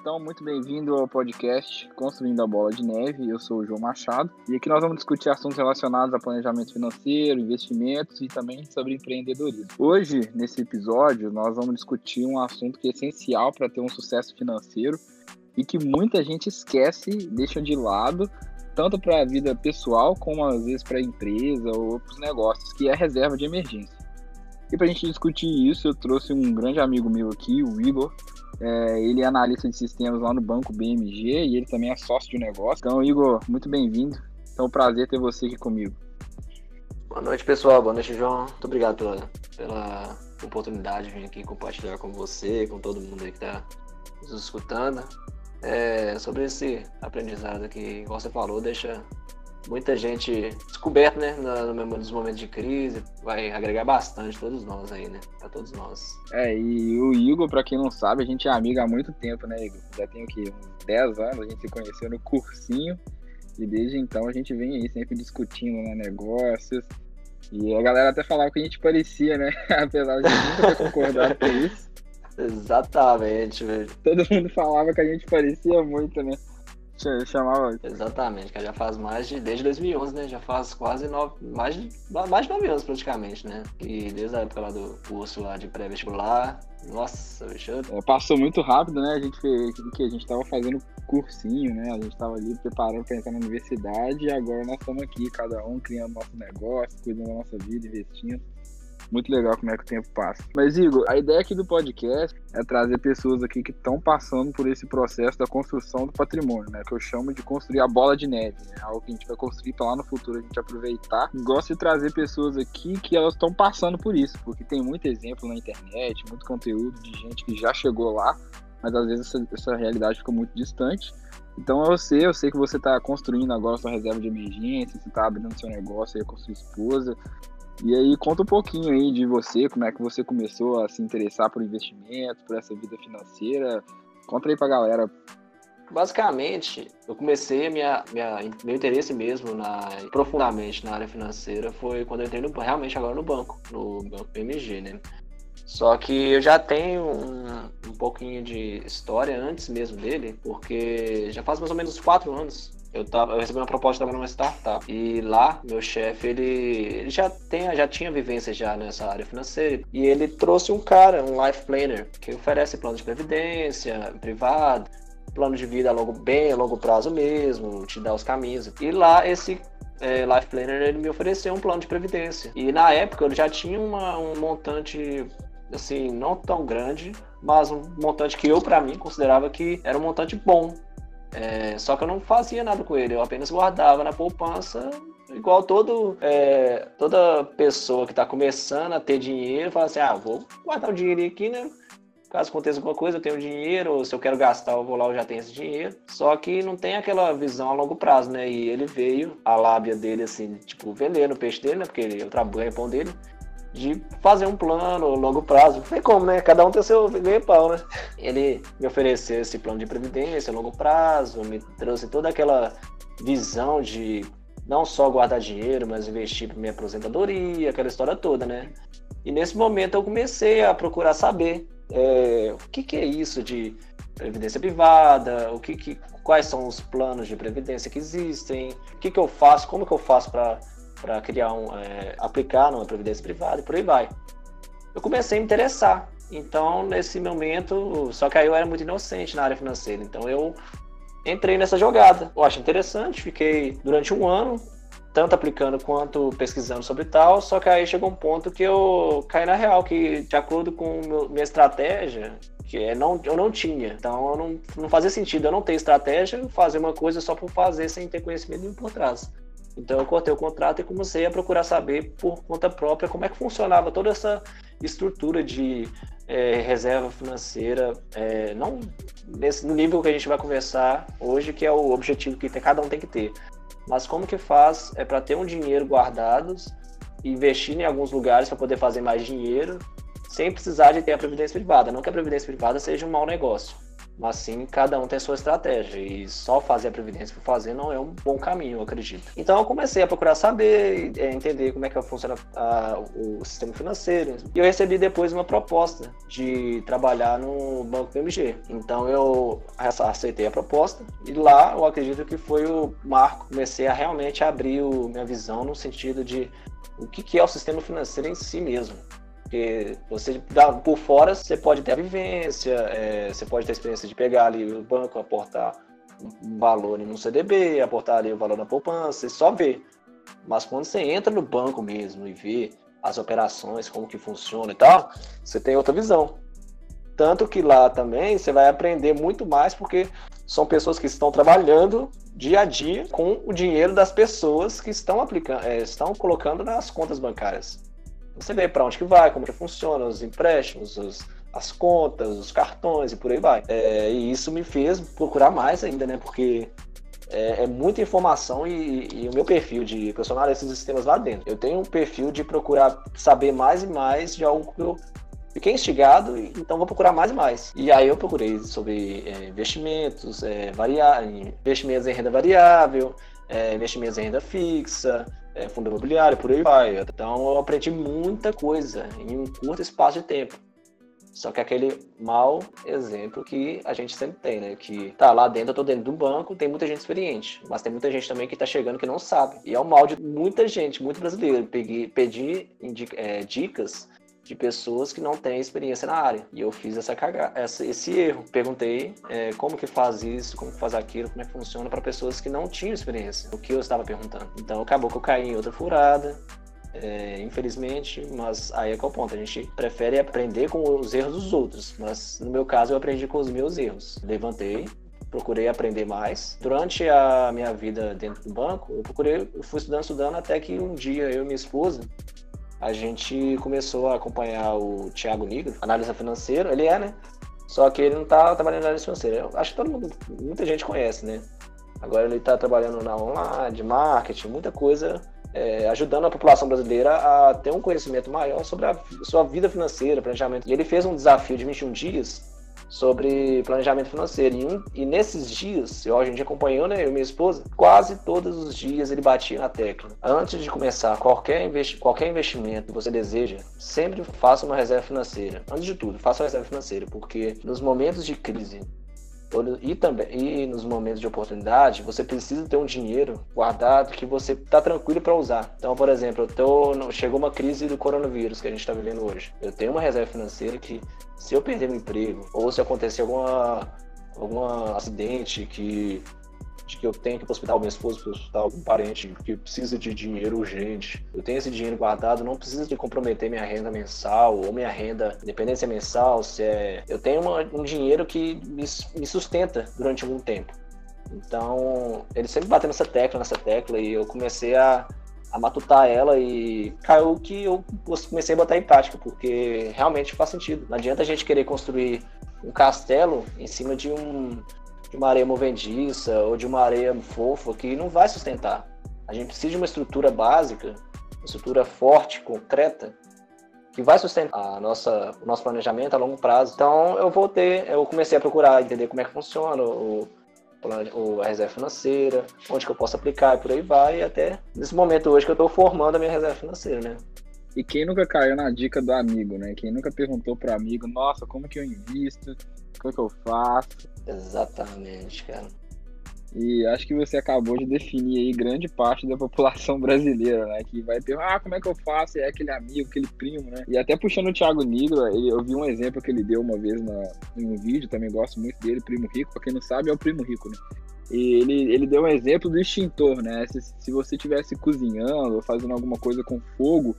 Então, muito bem-vindo ao podcast Construindo a Bola de Neve. Eu sou o João Machado e aqui nós vamos discutir assuntos relacionados a planejamento financeiro, investimentos e também sobre empreendedorismo. Hoje, nesse episódio, nós vamos discutir um assunto que é essencial para ter um sucesso financeiro e que muita gente esquece, deixa de lado, tanto para a vida pessoal como às vezes para a empresa ou para os negócios, que é a reserva de emergência. E para a gente discutir isso, eu trouxe um grande amigo meu aqui, o Igor, é, ele é analista de sistemas lá no banco BMG e ele também é sócio de negócio. Então, Igor, muito bem-vindo. É um prazer ter você aqui comigo. Boa noite, pessoal. Boa noite, João. Muito obrigado pela, pela oportunidade de vir aqui compartilhar com você, com todo mundo aí que está nos escutando. É, sobre esse aprendizado que, igual você falou, deixa muita gente descoberta, né, nos momentos de crise, vai agregar bastante todos nós aí, né, para todos nós. É, e o Igor, para quem não sabe, a gente é amigo há muito tempo, né, Igor? Já tem o quê? Uns 10 anos, a gente se conheceu no cursinho e desde então a gente vem aí sempre discutindo né, negócios. E a galera até falava que a gente parecia, né? Apesar de nunca ter concordado com isso. Exatamente, velho. Todo mundo falava que a gente parecia muito, né? Chamava. Exatamente, que já faz mais de. Desde 2011, né? Já faz quase nove. Mais de, mais de nove anos praticamente, né? E desde a época lá do curso lá de pré-vestibular. Nossa, bicho. É, passou muito rápido, né? A gente fez. Que a gente tava fazendo cursinho, né? A gente tava ali preparando para entrar na universidade e agora nós estamos aqui, cada um criando nosso negócio, cuidando da nossa vida, investindo muito legal como é que o tempo passa. Mas, Igor, a ideia aqui do podcast é trazer pessoas aqui que estão passando por esse processo da construção do patrimônio, né? Que eu chamo de construir a bola de neve, né? Algo que a gente vai construir para lá no futuro a gente aproveitar. Gosto de trazer pessoas aqui que elas estão passando por isso, porque tem muito exemplo na internet, muito conteúdo de gente que já chegou lá, mas às vezes essa, essa realidade fica muito distante. Então eu sei, eu sei que você está construindo agora sua reserva de emergência, você está abrindo seu negócio aí com sua esposa, e aí conta um pouquinho aí de você, como é que você começou a se interessar por investimentos, por essa vida financeira. Conta aí pra galera. Basicamente, eu comecei minha, minha, meu interesse mesmo na, profundamente na área financeira foi quando eu entrei no, realmente agora no banco, no banco PMG, né? Só que eu já tenho um, um pouquinho de história antes mesmo dele, porque já faz mais ou menos quatro anos eu, tava, eu recebi uma proposta de numa startup. E lá meu chefe ele, ele já tem já tinha vivência já nessa área financeira. E ele trouxe um cara um life planner que oferece plano de previdência privado plano de vida a longo bem a longo prazo mesmo te dá os caminhos. E lá esse é, life planner ele me ofereceu um plano de previdência. E na época eu já tinha uma, um montante assim não tão grande mas um montante que eu para mim considerava que era um montante bom é, só que eu não fazia nada com ele, eu apenas guardava na poupança, igual todo, é, toda pessoa que está começando a ter dinheiro, fala assim, ah, vou guardar o dinheiro aqui, né? Caso aconteça alguma coisa, eu tenho dinheiro, ou se eu quero gastar, eu vou lá, eu já tenho esse dinheiro. Só que não tem aquela visão a longo prazo, né? E ele veio, a lábia dele, assim, tipo, vendendo o peixe dele, né? Porque ele, eu trabalho pão dele de fazer um plano longo prazo. Não como, né? Cada um tem seu ganha-pau, né? Ele me ofereceu esse plano de previdência longo prazo, me trouxe toda aquela visão de não só guardar dinheiro, mas investir para minha aposentadoria, aquela história toda, né? E nesse momento eu comecei a procurar saber é, o que, que, é isso de previdência privada, o que, que, quais são os planos de previdência que existem, o que, que eu faço, como que eu faço para para criar um, é, aplicar numa previdência privada e por aí vai. Eu comecei a me interessar. Então, nesse momento, só que aí eu era muito inocente na área financeira. Então, eu entrei nessa jogada. Eu acho interessante, fiquei durante um ano, tanto aplicando quanto pesquisando sobre tal. Só que aí chegou um ponto que eu caí na real, que de acordo com minha estratégia, que é não, eu não tinha. Então, não, não fazia sentido eu não ter estratégia, fazer uma coisa só por fazer sem ter conhecimento nenhum por trás. Então eu cortei o contrato e comecei a procurar saber por conta própria como é que funcionava toda essa estrutura de é, reserva financeira, é, não nesse, no nível que a gente vai conversar hoje, que é o objetivo que cada um tem que ter, mas como que faz é para ter um dinheiro guardado, investir em alguns lugares para poder fazer mais dinheiro, sem precisar de ter a previdência privada. Não que a previdência privada seja um mau negócio, mas sim cada um tem sua estratégia e só fazer a previdência por fazer não é um bom caminho, eu acredito. Então eu comecei a procurar saber, é, entender como é que funciona a, o sistema financeiro e eu recebi depois uma proposta de trabalhar no Banco PMG. Então eu aceitei a proposta e lá eu acredito que foi o marco, comecei a realmente abrir o, minha visão no sentido de o que, que é o sistema financeiro em si mesmo. Porque você por fora você pode ter a vivência, é, você pode ter a experiência de pegar ali o banco, aportar um valor um CDB, aportar ali o valor na poupança, você só vê. Mas quando você entra no banco mesmo e vê as operações, como que funciona e tal, você tem outra visão. Tanto que lá também você vai aprender muito mais porque são pessoas que estão trabalhando dia a dia com o dinheiro das pessoas que estão aplicando, é, estão colocando nas contas bancárias. Você vê para onde que vai, como que funciona, os empréstimos, os, as contas, os cartões e por aí vai. É, e isso me fez procurar mais ainda, né? Porque é, é muita informação e, e, o meu perfil de profissional esses sistemas lá dentro. Eu tenho um perfil de procurar saber mais e mais de algo que eu fiquei instigado, então vou procurar mais e mais. E aí eu procurei sobre é, investimentos, é, investimentos em renda variável, é, investimentos em renda fixa, é, fundo imobiliário, por aí vai. Então eu aprendi muita coisa em um curto espaço de tempo. Só que aquele mau exemplo que a gente sempre tem, né? Que tá lá dentro, eu tô dentro do banco, tem muita gente experiente, mas tem muita gente também que tá chegando que não sabe. E é o mal de muita gente, muito brasileiro. Pedir é, dicas de pessoas que não têm experiência na área. E eu fiz essa caga essa, esse erro. Perguntei é, como que faz isso, como que faz aquilo, como é que funciona para pessoas que não tinham experiência. O que eu estava perguntando. Então acabou que eu caí em outra furada. É, infelizmente, mas aí é que é o ponto. A gente prefere aprender com os erros dos outros, mas no meu caso eu aprendi com os meus erros. Levantei, procurei aprender mais. Durante a minha vida dentro do banco, eu procurei, eu fui estudando, estudando, até que um dia eu e minha esposa a gente começou a acompanhar o Thiago Nigro, analista financeiro, ele é, né? Só que ele não tá trabalhando na área financeira. Eu acho que todo mundo, muita gente conhece, né? Agora ele está trabalhando na online, de marketing, muita coisa, é, ajudando a população brasileira a ter um conhecimento maior sobre a sua vida financeira, planejamento. E ele fez um desafio de 21 dias sobre planejamento financeiro. E, um, e nesses dias, eu, a gente acompanhou, né, eu e minha esposa, quase todos os dias ele batia na tecla. Antes de começar qualquer, investi qualquer investimento que você deseja, sempre faça uma reserva financeira. Antes de tudo, faça uma reserva financeira, porque nos momentos de crise, e também e nos momentos de oportunidade você precisa ter um dinheiro guardado que você está tranquilo para usar. Então por exemplo eu tô, chegou uma crise do coronavírus que a gente está vivendo hoje. Eu tenho uma reserva financeira que se eu perder meu emprego ou se acontecer alguma algum acidente que de que eu tenho que ir para hospital, minha esposa para o hospital, algum parente que precisa de dinheiro urgente. Eu tenho esse dinheiro guardado, não precisa de comprometer minha renda mensal ou minha renda, é mensal, se é. Eu tenho uma, um dinheiro que me, me sustenta durante algum tempo. Então, ele sempre bateu nessa tecla, nessa tecla, e eu comecei a, a matutar ela e caiu que eu comecei a botar em prática, porque realmente faz sentido. Não adianta a gente querer construir um castelo em cima de um, de uma areia movediça ou de uma areia fofa que não vai sustentar. A gente precisa de uma estrutura básica, uma estrutura forte, concreta, que vai sustentar a nossa, o nosso planejamento a longo prazo. Então eu voltei, eu comecei a procurar entender como é que funciona o, o, a reserva financeira, onde que eu posso aplicar e por aí vai, e até nesse momento hoje que eu estou formando a minha reserva financeira, né? E quem nunca caiu na dica do amigo, né? Quem nunca perguntou pro amigo, nossa, como que eu invisto? Como que eu faço? Exatamente, cara. E acho que você acabou de definir aí grande parte da população brasileira, né? Que vai ter, ah, como é que eu faço? E é aquele amigo, aquele primo, né? E até puxando o Thiago Negro, eu vi um exemplo que ele deu uma vez na, em um vídeo, também gosto muito dele, Primo Rico. Pra quem não sabe, é o Primo Rico, né? E ele, ele deu um exemplo do extintor, né? Se, se você estivesse cozinhando ou fazendo alguma coisa com fogo,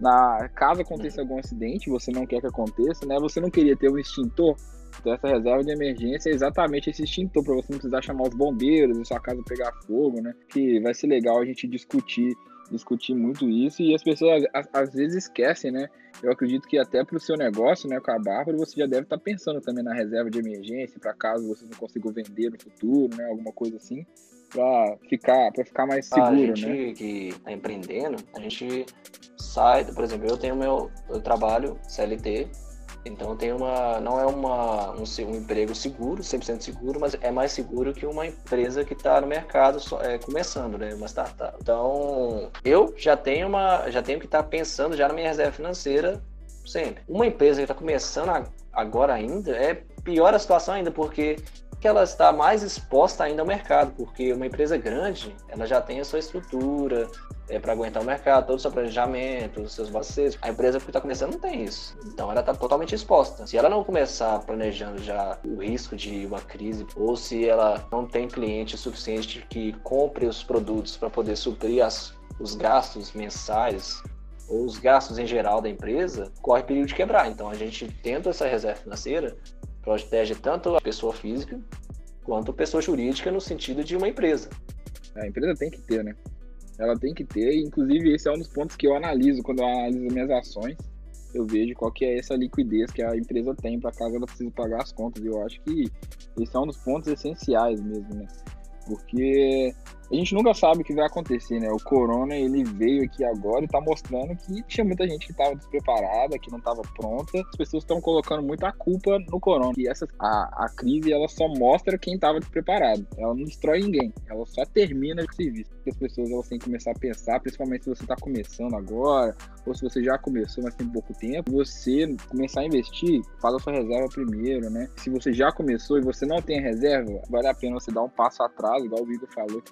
na caso aconteça algum acidente, você não quer que aconteça, né? Você não queria ter um extintor então essa reserva de emergência é exatamente esse extintor para você não precisar chamar os bombeiros e sua casa pegar fogo, né? Que vai ser legal a gente discutir discutir muito isso e as pessoas às vezes esquecem, né? Eu acredito que até para o seu negócio, né, com a Bárbara, você já deve estar tá pensando também na reserva de emergência para caso você não consiga vender no futuro, né, alguma coisa assim, para ficar para ficar mais seguro, a gente né? que está empreendendo, a gente sai, por exemplo, eu tenho meu eu trabalho CLT Então tem uma, não é uma, um, um emprego seguro, 100% seguro, mas é mais seguro que uma empresa que está no mercado só, é, começando, né, uma startup. Então eu já tenho uma, já tenho que estar tá pensando já na minha reserva financeira sempre. Uma empresa que está começando agora ainda é pior a situação ainda porque que ela está mais exposta ainda ao mercado, porque uma empresa grande, ela já tem a sua estrutura é, para aguentar o mercado, todo o seu planejamento, os seus balanços. A empresa que está começando não tem isso. Então ela está totalmente exposta. Se ela não começar planejando já o risco de uma crise, ou se ela não tem cliente suficiente que compre os produtos para poder suprir as, os gastos mensais ou os gastos em geral da empresa, corre perigo de quebrar. Então a gente tendo essa reserva financeira, protege tanto a pessoa física quanto a pessoa jurídica no sentido de uma empresa. A empresa tem que ter, né? Ela tem que ter, inclusive esse é um dos pontos que eu analiso quando eu analiso minhas ações. Eu vejo qual que é essa liquidez que a empresa tem para caso ela precise pagar as contas. Eu acho que esse é um dos pontos essenciais mesmo, né? Porque a gente nunca sabe o que vai acontecer, né? O corona, ele veio aqui agora e tá mostrando que tinha muita gente que tava despreparada, que não tava pronta. As pessoas estão colocando muita culpa no corona. E essa, a, a crise, ela só mostra quem tava despreparado. Ela não destrói ninguém. Ela só termina o serviço. As pessoas, elas têm que começar a pensar, principalmente se você tá começando agora, ou se você já começou, mas tem pouco tempo, você começar a investir, faz a sua reserva primeiro, né? Se você já começou e você não tem reserva, vale a pena você dar um passo atrás, igual o Igor falou,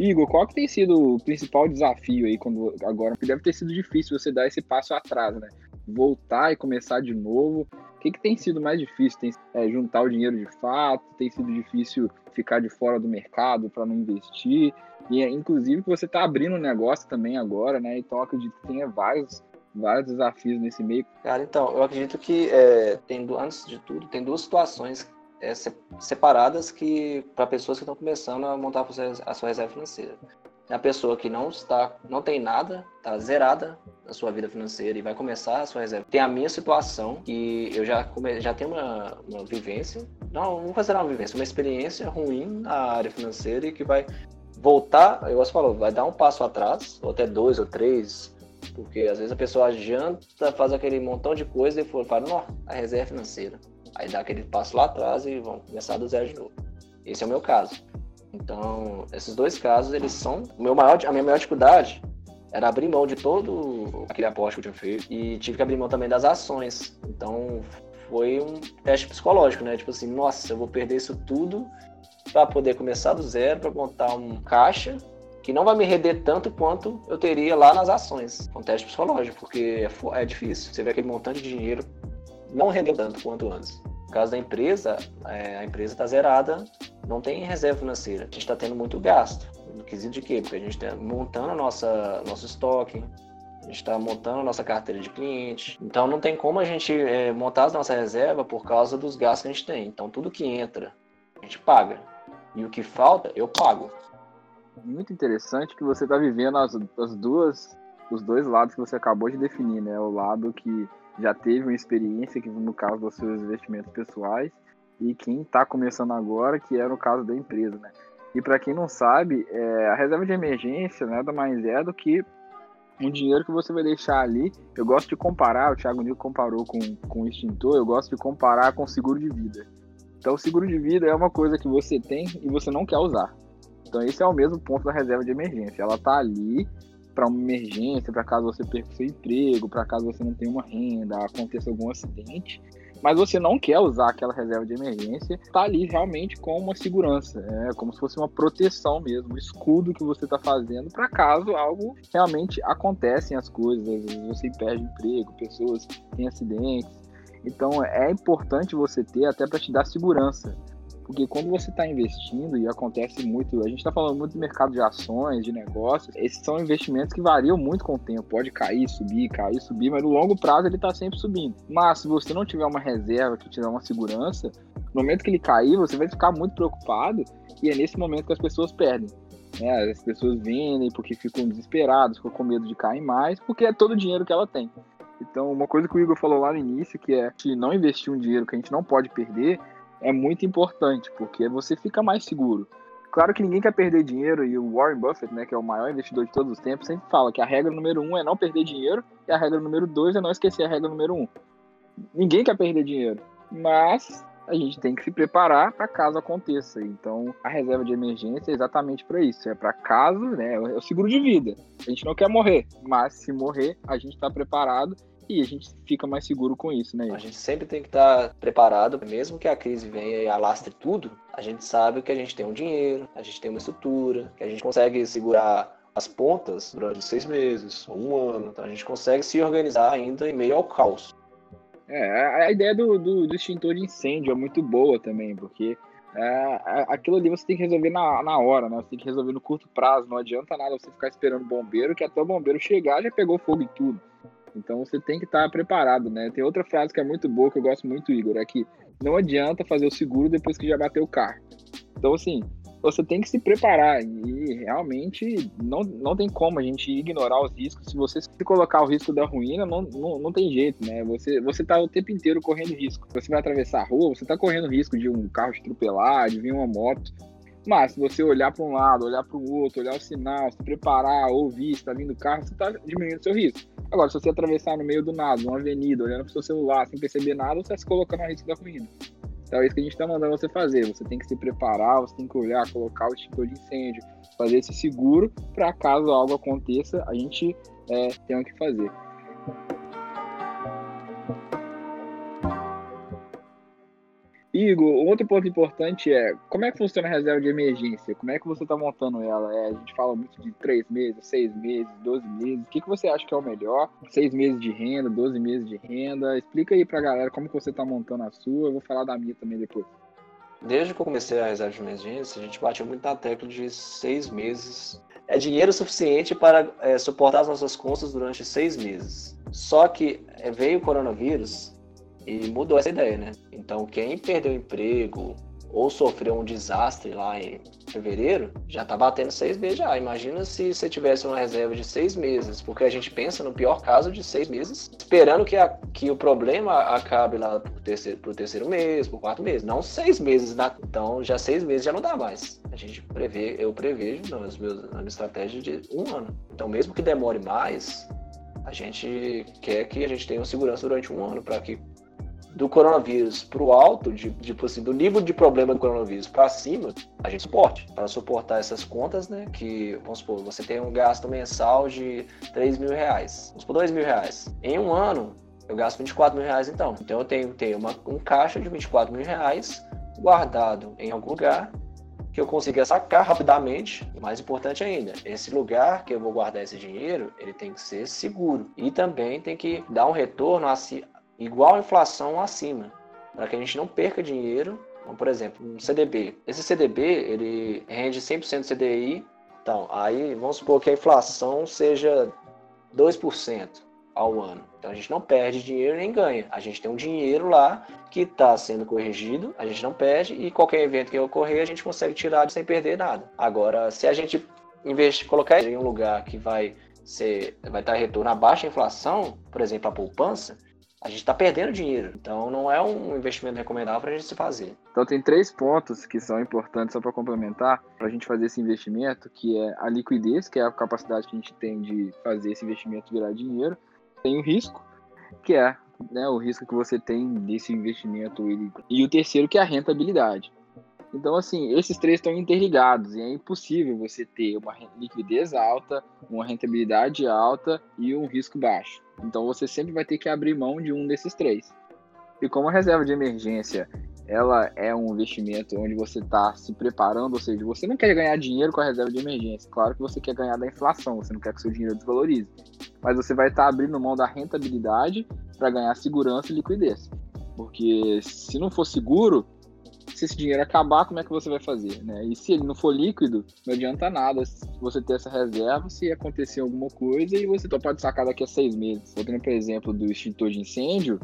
Igor, qual que tem sido o principal desafio aí quando agora? Porque deve ter sido difícil você dar esse passo atrás, né? Voltar e começar de novo. O que, que tem sido mais difícil? Tem é, juntar o dinheiro de fato? Tem sido difícil ficar de fora do mercado para não investir? E inclusive que você está abrindo um negócio também agora, né? Então acredito que tenha vários vários desafios nesse meio. Cara, então, eu acredito que é, tem, antes de tudo, tem duas situações é, separadas que para pessoas que estão começando a montar a sua reserva financeira. A pessoa que não está, não tem nada, está zerada na sua vida financeira e vai começar a sua reserva. Tem a minha situação que eu já come, já tenho uma, uma vivência, não, vou fazer uma vivência, uma experiência ruim na área financeira e que vai voltar, eu você falou, vai dar um passo atrás, ou até dois ou três, porque às vezes a pessoa adianta, faz aquele montão de coisa e fala, não, a reserva financeira. Aí dá aquele passo lá atrás e vão começar do zero de novo. Esse é o meu caso. Então, esses dois casos, eles são. O meu maior, a minha maior dificuldade era abrir mão de todo aquele aporte que eu tinha feito e tive que abrir mão também das ações. Então, foi um teste psicológico, né? Tipo assim, nossa, eu vou perder isso tudo para poder começar do zero, para montar um caixa que não vai me render tanto quanto eu teria lá nas ações. Um teste psicológico, porque é, é difícil. Você vê aquele montante de dinheiro não rendeu tanto quanto antes. No caso da empresa, é, a empresa está zerada, não tem reserva financeira. A gente está tendo muito gasto. No quesito de quê? Porque a gente está montando nossa, nosso estoque, a gente está montando a nossa carteira de cliente. Então não tem como a gente é, montar a nossa reserva por causa dos gastos que a gente tem. Então tudo que entra, a gente paga. E o que falta, eu pago. Muito interessante que você está vivendo as, as duas, os dois lados que você acabou de definir, né? O lado que já teve uma experiência, que no caso dos seus investimentos pessoais, e quem está começando agora, que é no caso da empresa, né? E para quem não sabe, é, a reserva de emergência nada mais é do que um dinheiro que você vai deixar ali. Eu gosto de comparar, o Thiago Nil comparou com, com o extintor, eu gosto de comparar com seguro de vida. Então, o seguro de vida é uma coisa que você tem e você não quer usar. Então, esse é o mesmo ponto da reserva de emergência. Ela está ali para uma emergência, para caso você perca seu emprego, para caso você não tenha uma renda, aconteça algum acidente, mas você não quer usar aquela reserva de emergência, está ali realmente com uma segurança, é como se fosse uma proteção mesmo, um escudo que você está fazendo para caso algo realmente acontecem as coisas, você perde emprego, pessoas têm acidentes. Então é importante você ter até para te dar segurança. Porque quando você está investindo, e acontece muito, a gente está falando muito do mercado de ações, de negócios, esses são investimentos que variam muito com o tempo. Pode cair, subir, cair, subir, mas no longo prazo ele está sempre subindo. Mas se você não tiver uma reserva que dá uma segurança, no momento que ele cair, você vai ficar muito preocupado e é nesse momento que as pessoas perdem. É, as pessoas vendem porque ficam desesperadas, ficam com medo de cair mais, porque é todo o dinheiro que ela tem. Então, uma coisa que o Igor falou lá no início, que é que não investir um dinheiro que a gente não pode perder, é muito importante, porque você fica mais seguro. Claro que ninguém quer perder dinheiro e o Warren Buffett, né, que é o maior investidor de todos os tempos, sempre fala que a regra número um é não perder dinheiro e a regra número dois é não esquecer a regra número um. Ninguém quer perder dinheiro, mas a gente tem que se preparar para caso aconteça. Então, a reserva de emergência é exatamente para isso, é para caso, né, é o seguro de vida. A gente não quer morrer, mas se morrer, a gente está preparado e a gente fica mais seguro com isso, né? A gente sempre tem que estar preparado, mesmo que a crise venha e alastre tudo, a gente sabe que a gente tem um dinheiro, a gente tem uma estrutura, que a gente consegue segurar as pontas durante seis meses, um ano, então a gente consegue se organizar ainda em meio ao caos. É, a ideia do, do, do extintor de incêndio é muito boa também, porque é, aquilo ali você tem que resolver na, na hora, né? Você tem que resolver no curto prazo. Não adianta nada você ficar esperando o bombeiro, que até o bombeiro chegar já pegou fogo e tudo. Então você tem que estar preparado, né? Tem outra frase que é muito boa, que eu gosto muito, Igor, é que não adianta fazer o seguro depois que já bateu o carro. Então, assim, você tem que se preparar e realmente não, não tem como a gente ignorar os riscos. Se você se colocar o risco da ruína, não, não, não tem jeito, né? Você, você tá o tempo inteiro correndo risco. Você vai atravessar a rua, você tá correndo risco de um carro te atropelar, de vir uma moto. Mas se você olhar para um lado, olhar para o outro, olhar o sinal, se preparar, ouvir, está vindo o carro, você está diminuindo seu risco. Agora, se você atravessar no meio do nada, uma avenida, olhando para o seu celular, sem perceber nada, você está se colocando a risco da ruína. Então é isso que a gente está mandando você fazer. Você tem que se preparar, você tem que olhar, colocar o extintor de incêndio, fazer esse seguro para caso algo aconteça, a gente é, tenha o que fazer. Igor, outro ponto importante é como é que funciona a reserva de emergência? Como é que você está montando ela? É, a gente fala muito de três meses, seis meses, doze meses. O que, que você acha que é o melhor? Seis meses de renda, doze meses de renda? Explica aí pra galera como que você está montando a sua. Eu vou falar da minha também depois. Desde que eu comecei a reserva de emergência, a gente bateu muito na tecla de seis meses. É dinheiro suficiente para é, suportar as nossas contas durante seis meses. Só que é, veio o coronavírus e mudou essa ideia, né? Então, quem perdeu emprego ou sofreu um desastre lá em fevereiro, já tá batendo seis meses já. Imagina se você tivesse uma reserva de seis meses, porque a gente pensa no pior caso de seis meses, esperando que, a, que o problema acabe lá pro terceiro, pro terceiro mês, pro quarto mês, não seis meses. Na, então, já seis meses já não dá mais. A gente prevê, eu prevejo nos meus, na minha estratégia de um ano. Então, mesmo que demore mais, a gente quer que a gente tenha segurança durante um ano para que do coronavírus para o alto, de, tipo assim, do nível de problema do coronavírus para cima, a gente suporte. Para suportar essas contas, né? Que, vamos supor, você tem um gasto mensal de 3 mil reais. Vamos supor, 2 mil reais. Em um ano, eu gasto 24 mil reais então. Então eu tenho, tenho uma, um caixa de 24 mil reais guardado em algum lugar que eu consiga sacar rapidamente. Mais importante ainda, esse lugar que eu vou guardar esse dinheiro, ele tem que ser seguro. E também tem que dar um retorno igual a inflação acima, para que a gente não perca dinheiro. Então, por exemplo, um CDB. Esse CDB, ele rende 100% CDI. Então, aí vamos supor que a inflação seja 2% ao ano. Então a gente não perde dinheiro nem ganha. A gente tem um dinheiro lá que está sendo corrigido, a gente não perde e qualquer evento que ocorrer a gente consegue tirar sem perder nada. Agora, se a gente investir, colocar em um lugar que vai ser, vai estar retorno abaixo da inflação, por exemplo, a poupança, a gente está perdendo dinheiro. Então não é um investimento recomendável para a gente se fazer. Então tem três pontos que são importantes só para complementar para a gente fazer esse investimento, que é a liquidez, que é a capacidade que a gente tem de fazer esse investimento virar dinheiro. Tem o risco, que é né, o risco que você tem desse investimento. E o terceiro, que é a rentabilidade. Então, assim, esses três estão interligados e é impossível você ter uma liquidez alta, uma rentabilidade alta e um risco baixo. Então, você sempre vai ter que abrir mão de um desses três. E como a reserva de emergência ela é um investimento onde você está se preparando, ou seja, você não quer ganhar dinheiro com a reserva de emergência. Claro que você quer ganhar da inflação, você não quer que seu dinheiro desvalorize. Mas você vai estar tá abrindo mão da rentabilidade para ganhar segurança e liquidez. Porque se não for seguro, se esse dinheiro acabar, como é que você vai fazer? Né? E se ele não for líquido, não adianta nada você ter essa reserva se acontecer alguma coisa e você só pode sacar daqui a seis meses. Voltando para exemplo do extintor de incêndio,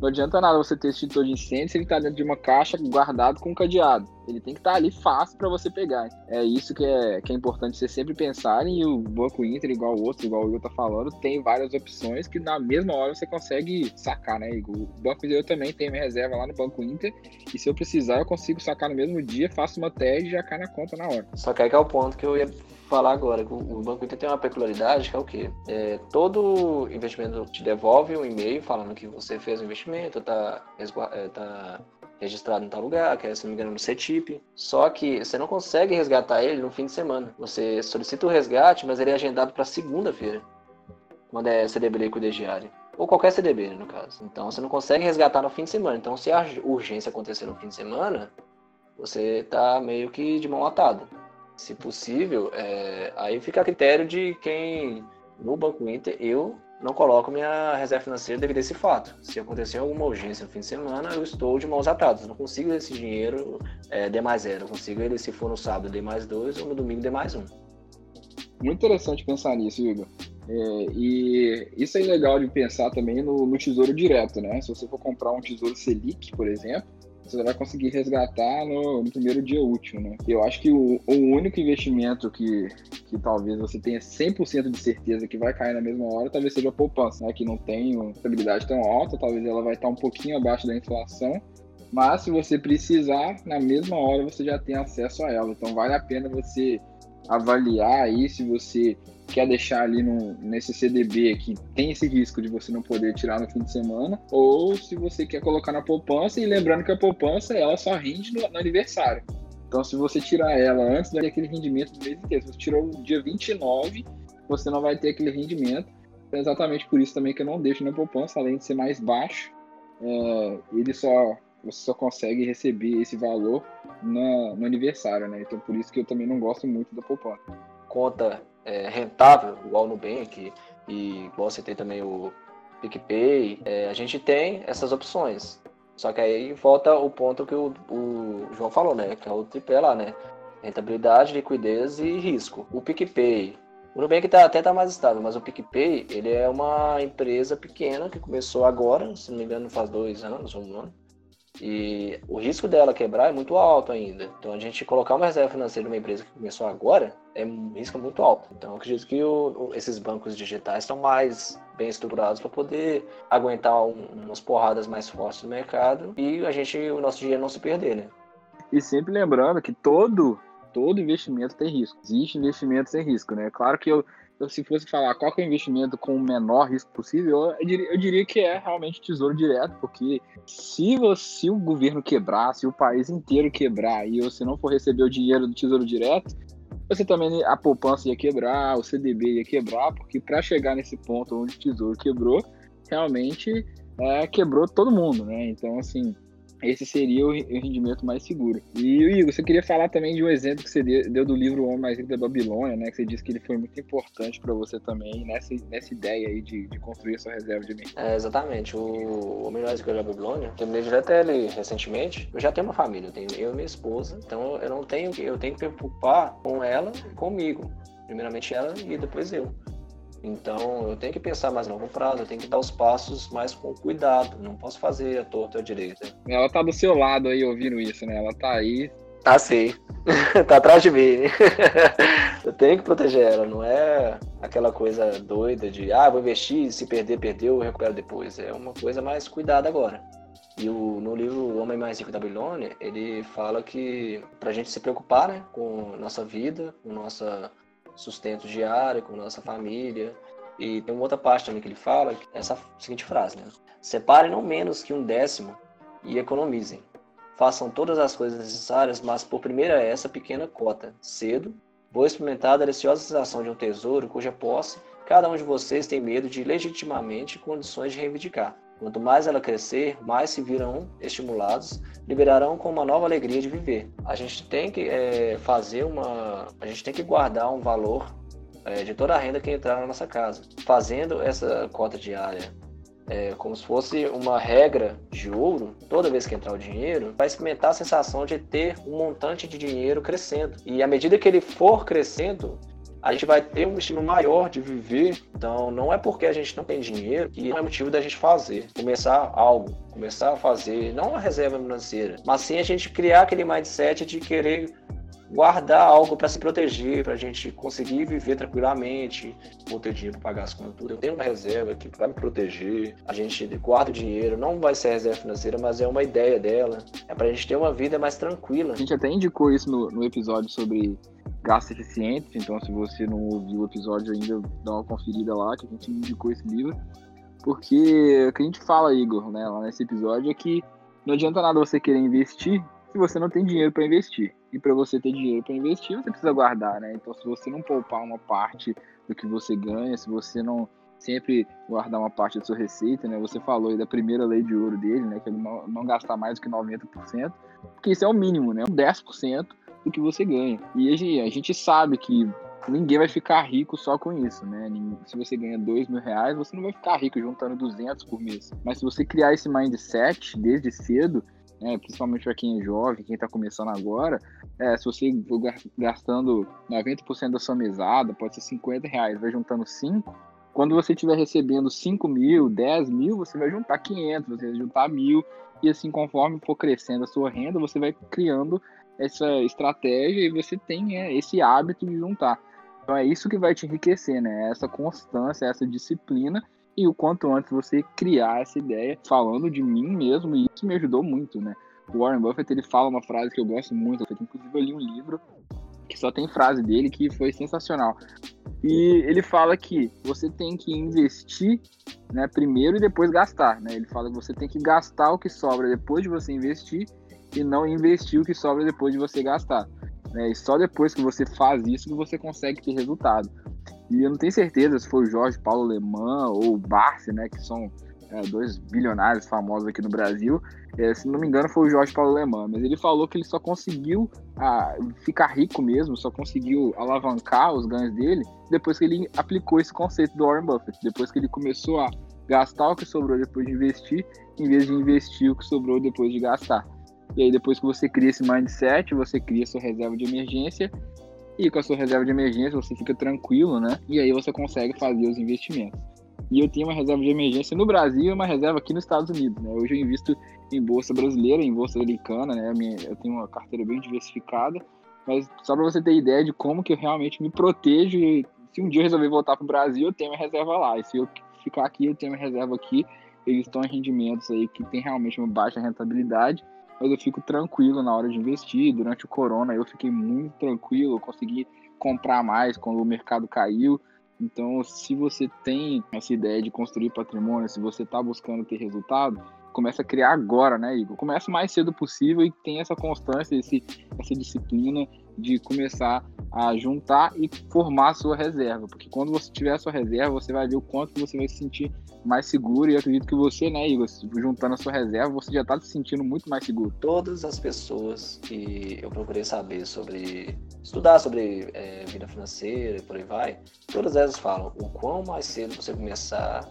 não adianta nada você ter extintor de incêndio se ele está dentro de uma caixa guardado com um cadeado. Ele tem que estar tá ali fácil para você pegar. É isso que é, que é importante você sempre pensar. E o Banco Inter, igual o outro, igual o Will tá falando, tem várias opções que na mesma hora você consegue sacar, né, Igor? O Banco Inter eu também tenho minha reserva lá no Banco Inter. E se eu precisar, eu consigo sacar no mesmo dia, faço uma TED e já cai na conta na hora. Só que aí que é o ponto que eu ia falar agora. O Banco Inter tem uma peculiaridade que é o quê? É, todo investimento te devolve um e-mail falando que você fez o investimento, está é, tá registrado em tal lugar, que é, se não me engano, no CETIP. Só que você não consegue resgatar ele no fim de semana. Você solicita o resgate, mas ele é agendado para segunda-feira, quando é CDB com. Ou qualquer CDB, no caso. Então você não consegue resgatar no fim de semana. Então, se a urgência acontecer no fim de semana, você tá meio que de mão atada. Se possível, é... aí fica a critério de quem no Banco Inter eu não coloco minha reserva financeira devido a esse fato. Se acontecer alguma urgência no fim de semana, eu estou de mãos atadas. Não consigo esse dinheiro é, mais zero. Eu consigo ele se for no sábado D mais dois ou no domingo D mais um. Muito interessante pensar nisso, Igor. É, e isso é legal de pensar também no, no, tesouro direto, né? Se você for comprar um tesouro Selic, por exemplo, você vai conseguir resgatar no, no primeiro dia útil, né? Eu acho que o, o, único investimento que, que talvez você tenha 100% de certeza que vai cair na mesma hora, talvez seja a poupança, né? Que não tem uma estabilidade tão alta, talvez ela vai estar um pouquinho abaixo da inflação, mas se você precisar, na mesma hora você já tem acesso a ela. Então vale a pena você avaliar aí se você quer deixar ali no, nesse CDB que tem esse risco de você não poder tirar no fim de semana, ou se você quer colocar na poupança, e lembrando que a poupança ela só rende no, no aniversário. Então, se você tirar ela antes daquele rendimento do mês inteiro, se você tirou no dia 29, você não vai ter aquele rendimento. É exatamente por isso também que eu não deixo na poupança, além de ser mais baixo, é, ele só você só consegue receber esse valor no, no aniversário, né? Então, por isso que eu também não gosto muito da poupança. Conta é, rentável, igual o Nubank, e igual você tem também o PicPay, é, a gente tem essas opções. Só que aí volta o ponto que o, o João falou, né? Que é o tripé lá, né? Rentabilidade, liquidez e risco. O PicPay, o Nubank tá, até tá mais estável, mas o PicPay, ele é uma empresa pequena que começou agora, se não me engano faz dois anos, um ano. E o risco dela quebrar é muito alto ainda. Então a gente colocar uma reserva financeira numa empresa que começou agora é um risco muito alto. Então eu acredito que o, esses bancos digitais estão mais bem estruturados para poder aguentar um, umas porradas mais fortes no mercado e a gente, o nosso dinheiro não se perder, né? E sempre lembrando que todo todo investimento tem risco. Existe investimento sem risco, né? Claro que eu se fosse falar qual é o investimento com o menor risco possível, eu diria, eu diria que é realmente tesouro direto, porque se, você, se o governo quebrar, se o país inteiro quebrar e você não for receber o dinheiro do tesouro direto, você também a poupança ia quebrar, o CDB ia quebrar, porque para chegar nesse ponto onde o tesouro quebrou, realmente é, quebrou todo mundo, né? Então, assim, esse seria o rendimento mais seguro. E Igor, você queria falar também de um exemplo que você deu do livro O Homem Mais Rico da Babilônia, né? Que você disse que ele foi muito importante para você também nessa, nessa ideia aí de, de construir a sua reserva de emergência. É, exatamente. O Homem Mais Rico da Babilônia, terminei de ler até ele recentemente. Eu já tenho uma família, eu tenho eu e minha esposa, então eu não tenho eu tenho que me preocupar com ela e comigo. Primeiramente ela e depois eu. Então eu tenho que pensar mais a longo prazo, eu tenho que dar os passos mais com cuidado, não posso fazer a torta ou a direita. Ela tá do seu lado aí ouvindo isso, né? Ela tá aí. Tá sim. tá atrás de mim. eu tenho que proteger ela, não é aquela coisa doida de ah, vou investir, se perder, perdeu, eu recupero depois. É uma coisa mais cuidada agora. E o, no livro O Homem Mais Rico da Babilônia, ele fala que pra gente se preocupar né, com nossa vida, com nossa sustento diário com nossa família. E tem uma outra parte também que ele fala, é essa seguinte frase, né? Separem não menos que um décimo e economizem. Façam todas as coisas necessárias, mas por primeira essa pequena cota. Cedo, vou experimentar a deliciosa sensação de um tesouro cuja posse cada um de vocês tem medo de legitimamente condições de reivindicar. Quanto mais ela crescer, mais se virão estimulados, liberarão com uma nova alegria de viver. A gente tem que é, fazer uma. A gente tem que guardar um valor é, de toda a renda que entrar na nossa casa. Fazendo essa cota diária é, como se fosse uma regra de ouro, toda vez que entrar o dinheiro, vai experimentar a sensação de ter um montante de dinheiro crescendo. E à medida que ele for crescendo, a gente vai ter um estímulo maior de viver. Então, não é porque a gente não tem dinheiro que não é motivo da gente fazer, começar algo, começar a fazer, não uma reserva financeira, mas sim a gente criar aquele mindset de querer guardar algo para se proteger, para a gente conseguir viver tranquilamente, vou ter dinheiro para pagar as contas, tudo. Eu tenho uma reserva aqui para me proteger. A gente guarda o dinheiro, não vai ser reserva financeira, mas é uma ideia dela. É para a gente ter uma vida mais tranquila. A gente até indicou isso no, no episódio sobre gastos eficientes, então se você não ouviu o episódio ainda, dá uma conferida lá, que a gente indicou esse livro. Porque o que a gente fala, Igor, né, lá nesse episódio é que não adianta nada você querer investir se você não tem dinheiro para investir. E para você ter dinheiro para investir, você precisa guardar, né? Então, se você não poupar uma parte do que você ganha, se você não sempre guardar uma parte da sua receita, né? Você falou aí da primeira lei de ouro dele, né? Que é não, não gastar mais do que 90%, porque isso é o mínimo, né? 10% do que você ganha. E a gente, sabe que ninguém vai ficar rico só com isso, né? Se você ganha dois mil reais, você não vai ficar rico juntando 200 por mês. Mas se você criar esse mindset desde cedo, né, principalmente para quem é jovem, quem está começando agora, é, se você gastando 90% da sua mesada, pode ser 50 reais, vai juntando 5, quando você estiver recebendo 5 mil, 10 mil, você vai juntar 500, você vai juntar mil, e assim, conforme for crescendo a sua renda, você vai criando essa estratégia e você tem é, esse hábito de juntar. Então é isso que vai te enriquecer, né? Essa constância, essa disciplina e o quanto antes você criar essa ideia, falando de mim mesmo, e isso me ajudou muito, né? O Warren Buffett, ele fala uma frase que eu gosto muito, que inclusive eu li um livro que só tem frase dele que foi sensacional. E ele fala que você tem que investir né, primeiro e depois gastar. Né? Ele fala que você tem que gastar o que sobra depois de você investir e não investir o que sobra depois de você gastar. Né? E só depois que você faz isso que você consegue ter resultado. E eu não tenho certeza se foi o Jorge Paulo Leman ou o Barsi, né, que são é, dois bilionários famosos aqui no Brasil. É, se não me engano, foi o Jorge Paulo Leman, mas ele falou que ele só conseguiu ah, ficar rico mesmo, só conseguiu alavancar os ganhos dele depois que ele aplicou esse conceito do Warren Buffett, depois que ele começou a gastar o que sobrou depois de investir, em vez de investir o que sobrou depois de gastar. E aí, depois que você cria esse mindset, você cria sua reserva de emergência e com a sua reserva de emergência você fica tranquilo, né? E aí você consegue fazer os investimentos. E eu tenho uma reserva de emergência no Brasil e uma reserva aqui nos Estados Unidos, né? Hoje eu invisto em bolsa brasileira, em bolsa americana, né? Eu tenho uma carteira bem diversificada, mas só para você ter ideia de como que eu realmente me protejo e se um dia eu resolver voltar para o Brasil, eu tenho uma reserva lá. E se eu ficar aqui, eu tenho uma reserva aqui. Eles estão em rendimentos aí que tem realmente uma baixa rentabilidade mas eu fico tranquilo na hora de investir. Durante o corona eu fiquei muito tranquilo, eu consegui comprar mais quando o mercado caiu. Então, se você tem essa ideia de construir patrimônio, se você está buscando ter resultado, começa a criar agora, né, Igor? Começa o mais cedo possível e tem essa constância, esse, essa disciplina de começar a juntar e formar a sua reserva, porque quando você tiver a sua reserva, você vai ver o quanto você vai se sentir mais seguro e acredito que você, né, Igor, juntando a sua reserva, você já está se sentindo muito mais seguro. Todas as pessoas que eu procurei saber sobre, estudar sobre é, vida financeira e por aí vai, todas elas falam o quão mais cedo você começar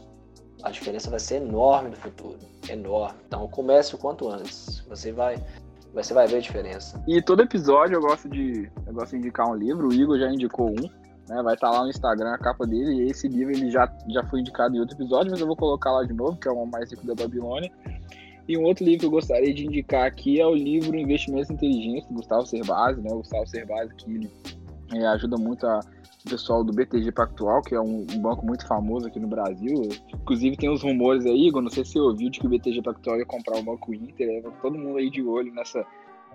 a diferença vai ser enorme no futuro. Enorme. Então comece o quanto antes. Você vai. Você vai ver a diferença. E todo episódio eu gosto de. Eu gosto de indicar um livro, o Igor já indicou um. Né, vai estar tá lá no Instagram a capa dele. E esse livro ele já, já foi indicado em outro episódio, mas eu vou colocar lá de novo, que é o Mais Rico da Babilônia. E um outro livro que eu gostaria de indicar aqui é o livro Investimentos Inteligentes, do Gustavo Cerbasi, né? O Gustavo Cerbasi que ele é, ajuda muito a o pessoal do BTG Pactual, que é um, um, banco muito famoso aqui no Brasil. Inclusive tem uns rumores aí, Igor, não sei se você ouviu, de que o BTG Pactual ia comprar o Banco Inter. É, todo mundo aí de olho nessa,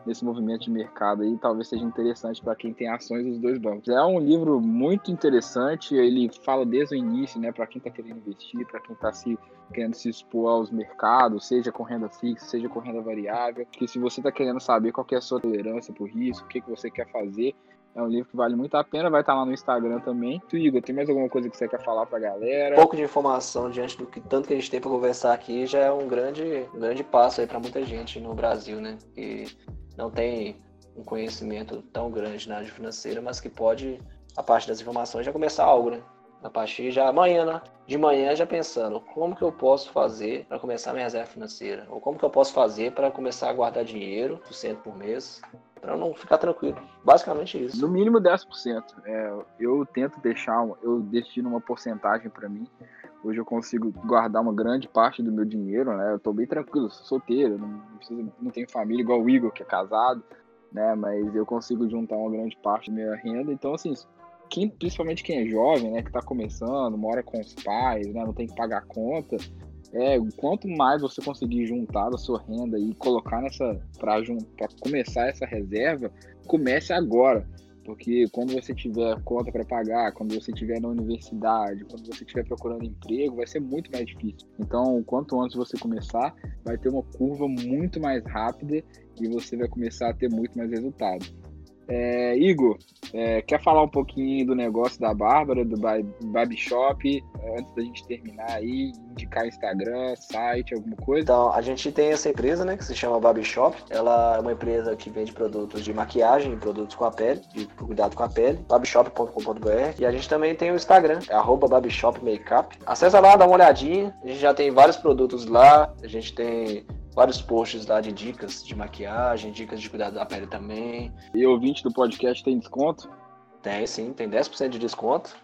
nesse movimento de mercado aí, talvez seja interessante para quem tem ações dos dois bancos. É um livro muito interessante, ele fala desde o início, né, para quem está querendo investir, para quem está se querendo se expor aos mercados, seja com renda fixa, seja com renda variável, que se você está querendo saber qual é a sua tolerância por risco, o que, que você quer fazer, é um livro que vale muito a pena, vai estar lá no Instagram também. Tu, Igor, tem mais alguma coisa que você quer falar pra galera? Um pouco de informação diante do que tanto que a gente tem para conversar aqui já é um grande, um grande passo aí para muita gente no Brasil, né? Que não tem um conhecimento tão grande na área financeira, mas que pode, a parte das informações, já começar algo, né? A partir já amanhã, né? De manhã já pensando como que eu posso fazer para começar minha reserva financeira? Ou como que eu posso fazer para começar a guardar dinheiro, 100% por mês, para não ficar tranquilo. Basicamente isso. No mínimo 10%. É, eu tento deixar, eu destino uma porcentagem para mim. Hoje eu consigo guardar uma grande parte do meu dinheiro, né? Eu tô bem tranquilo, sou solteiro, não, preciso, não tenho família igual o Igor, que é casado, né? Mas eu consigo juntar uma grande parte da minha renda. Então, assim, quem, principalmente quem é jovem, né? Que tá começando, mora com os pais, né? Não tem que pagar conta é, quanto mais você conseguir juntar da sua renda e colocar nessa para começar essa reserva, comece agora. Porque quando você tiver conta para pagar, quando você estiver na universidade, quando você estiver procurando emprego, vai ser muito mais difícil. Então, quanto antes você começar, vai ter uma curva muito mais rápida e você vai começar a ter muito mais resultado. É, Igor, é, quer falar um pouquinho do negócio da Bárbara, do Baby Shop, antes da gente terminar aí, indicar Instagram, site, alguma coisa? Então, a gente tem essa empresa, né, que se chama Baby Shop. Ela é uma empresa que vende produtos de maquiagem, produtos com a pele, de cuidado com a pele, babyshop.com.br. E a gente também tem o Instagram, é babyshopmakeup. Acessa lá, dá uma olhadinha. A gente já tem vários produtos lá. A gente tem vários posts lá de dicas de maquiagem, dicas de cuidado da pele também. E ouvinte do podcast tem desconto? Tem sim, tem 10% de desconto.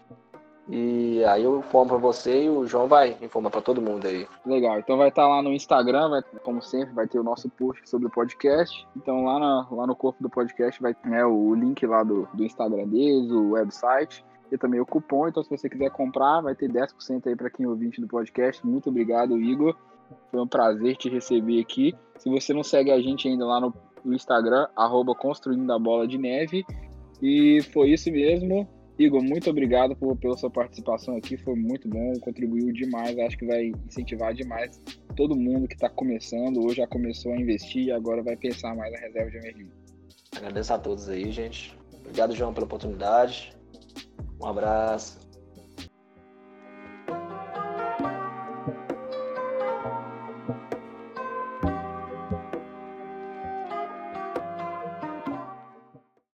E aí eu informo para você e o João vai informar para todo mundo aí. Legal, então vai estar tá lá no Instagram, vai, como sempre, vai ter o nosso post sobre o podcast. Então lá, na, lá no corpo do podcast vai ter né, o link lá do, do Instagram deles, o website e também o cupom. Então se você quiser comprar, vai ter 10% aí para quem é ouvinte do podcast. Muito obrigado, Igor. Foi um prazer te receber aqui. Se você não segue a gente ainda lá no, no Instagram, arroba Construindo a Bola de Neve. E foi isso mesmo. Igor, muito obrigado por, pela sua participação aqui, foi muito bom, contribuiu demais, acho que vai incentivar demais todo mundo que está começando, ou já começou a investir e agora vai pensar mais na reserva de emergência. Agradeço a todos aí, gente. Obrigado, João, pela oportunidade. Um abraço.